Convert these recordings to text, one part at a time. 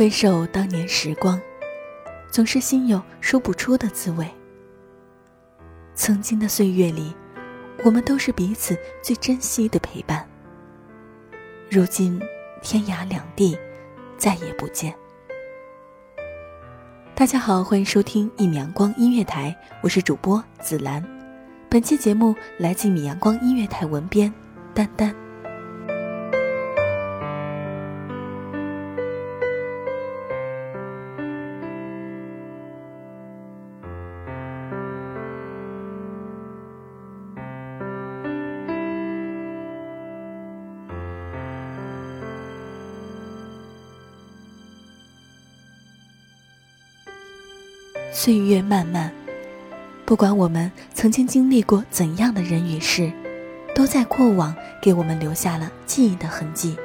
回首当年时光，总是心有说不出的滋味。曾经的岁月里，我们都是彼此最珍惜的陪伴。如今天涯两地，再也不见。大家好，欢迎收听一米阳光音乐台，我是主播紫兰。本期节目来自一米阳光音乐台文编丹丹。岁月漫漫，不管我们曾经经历过怎样的人与事，都在过往给我们留下了记忆的痕迹。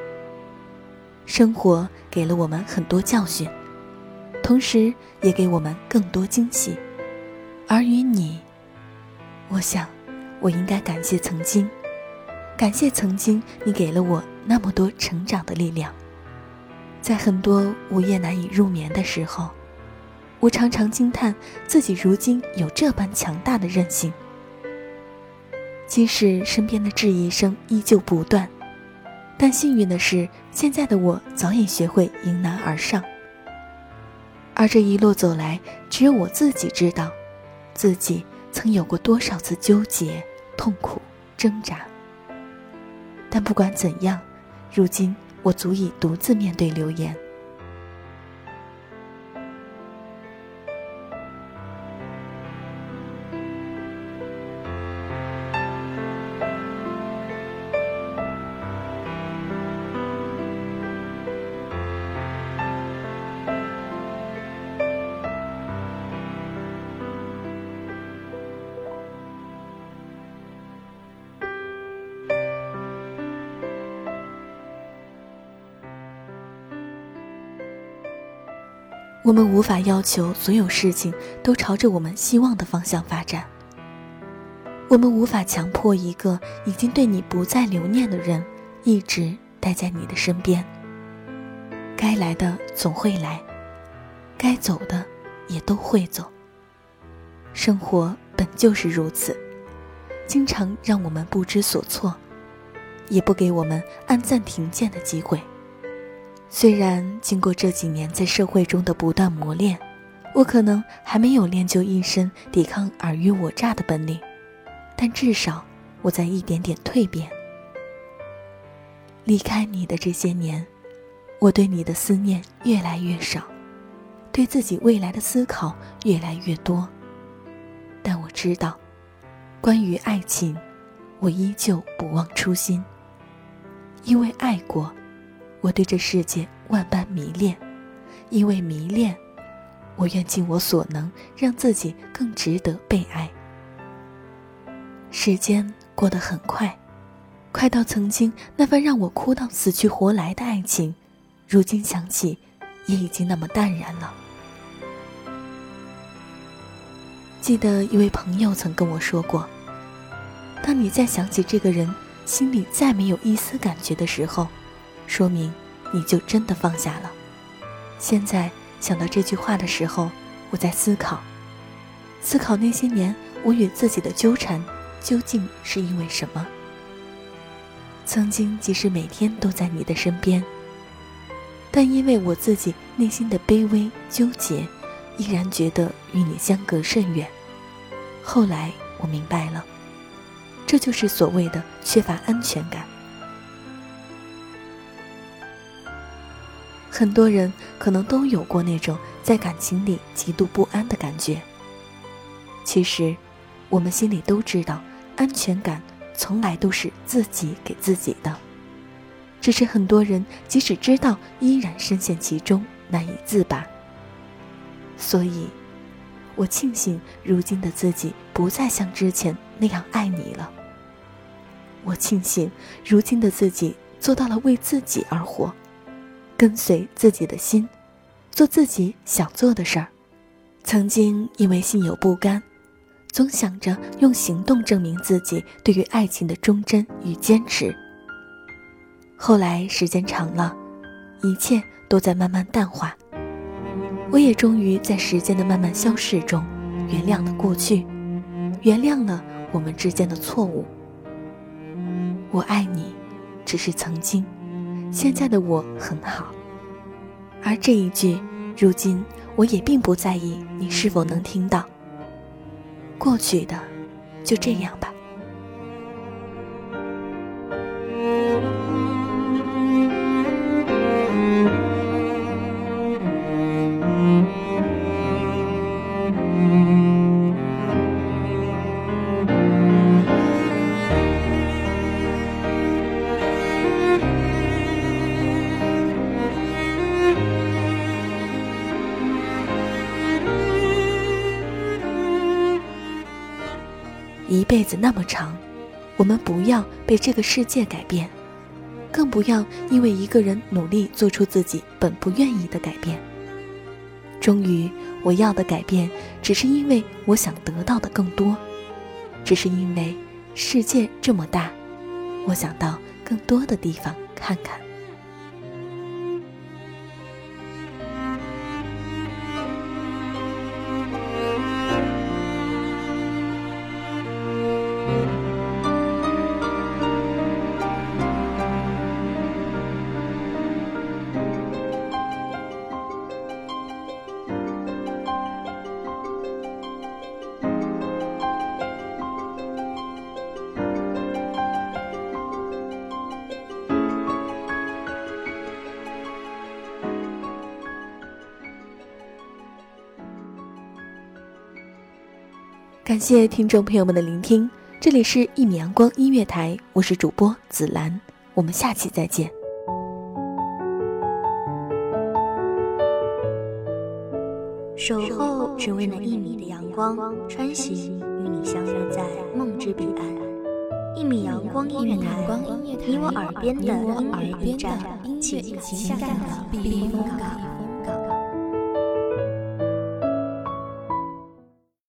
生活给了我们很多教训，同时也给我们更多惊喜。而与你，我想，我应该感谢曾经，感谢曾经你给了我那么多成长的力量。在很多午夜难以入眠的时候。我常常惊叹自己如今有这般强大的韧性。即使身边的质疑声依旧不断，但幸运的是，现在的我早已学会迎难而上。而这一路走来，只有我自己知道，自己曾有过多少次纠结、痛苦、挣扎。但不管怎样，如今我足以独自面对流言。我们无法要求所有事情都朝着我们希望的方向发展。我们无法强迫一个已经对你不再留念的人一直待在你的身边。该来的总会来，该走的也都会走。生活本就是如此，经常让我们不知所措，也不给我们按暂停键的机会。虽然经过这几年在社会中的不断磨练，我可能还没有练就一身抵抗尔虞我诈的本领，但至少我在一点点蜕变。离开你的这些年，我对你的思念越来越少，对自己未来的思考越来越多。但我知道，关于爱情，我依旧不忘初心，因为爱过。我对这世界万般迷恋，因为迷恋，我愿尽我所能让自己更值得被爱。时间过得很快，快到曾经那份让我哭到死去活来的爱情，如今想起，也已经那么淡然了。记得一位朋友曾跟我说过：“当你再想起这个人，心里再没有一丝感觉的时候。”说明你就真的放下了。现在想到这句话的时候，我在思考，思考那些年我与自己的纠缠究竟是因为什么。曾经即使每天都在你的身边，但因为我自己内心的卑微纠结，依然觉得与你相隔甚远。后来我明白了，这就是所谓的缺乏安全感。很多人可能都有过那种在感情里极度不安的感觉。其实，我们心里都知道，安全感从来都是自己给自己的，只是很多人即使知道，依然深陷其中，难以自拔。所以，我庆幸如今的自己不再像之前那样爱你了。我庆幸如今的自己做到了为自己而活，跟随自己的心，做自己想做的事儿。曾经因为心有不甘，总想着用行动证明自己对于爱情的忠贞与坚持。后来时间长了，一切都在慢慢淡化。我也终于在时间的慢慢消逝中，原谅了过去，原谅了我们之间的错误。我爱你，只是曾经，现在的我很好。而这一句，如今我也并不在意你是否能听到。过去的，就这样吧。一辈子那么长，我们不要被这个世界改变，更不要因为一个人努力做出自己本不愿意的改变。终于，我要的改变，只是因为我想得到的更多，只是因为世界这么大，我想到更多的地方看看。感谢听众朋友们的聆听，这里是《一米阳光音乐台》，我是主播紫兰，我们下期再见。守候只为那一米的阳光，穿行与你相约在梦之彼岸。一米阳光音乐台，你我耳边的音乐驿站，情感的避风港。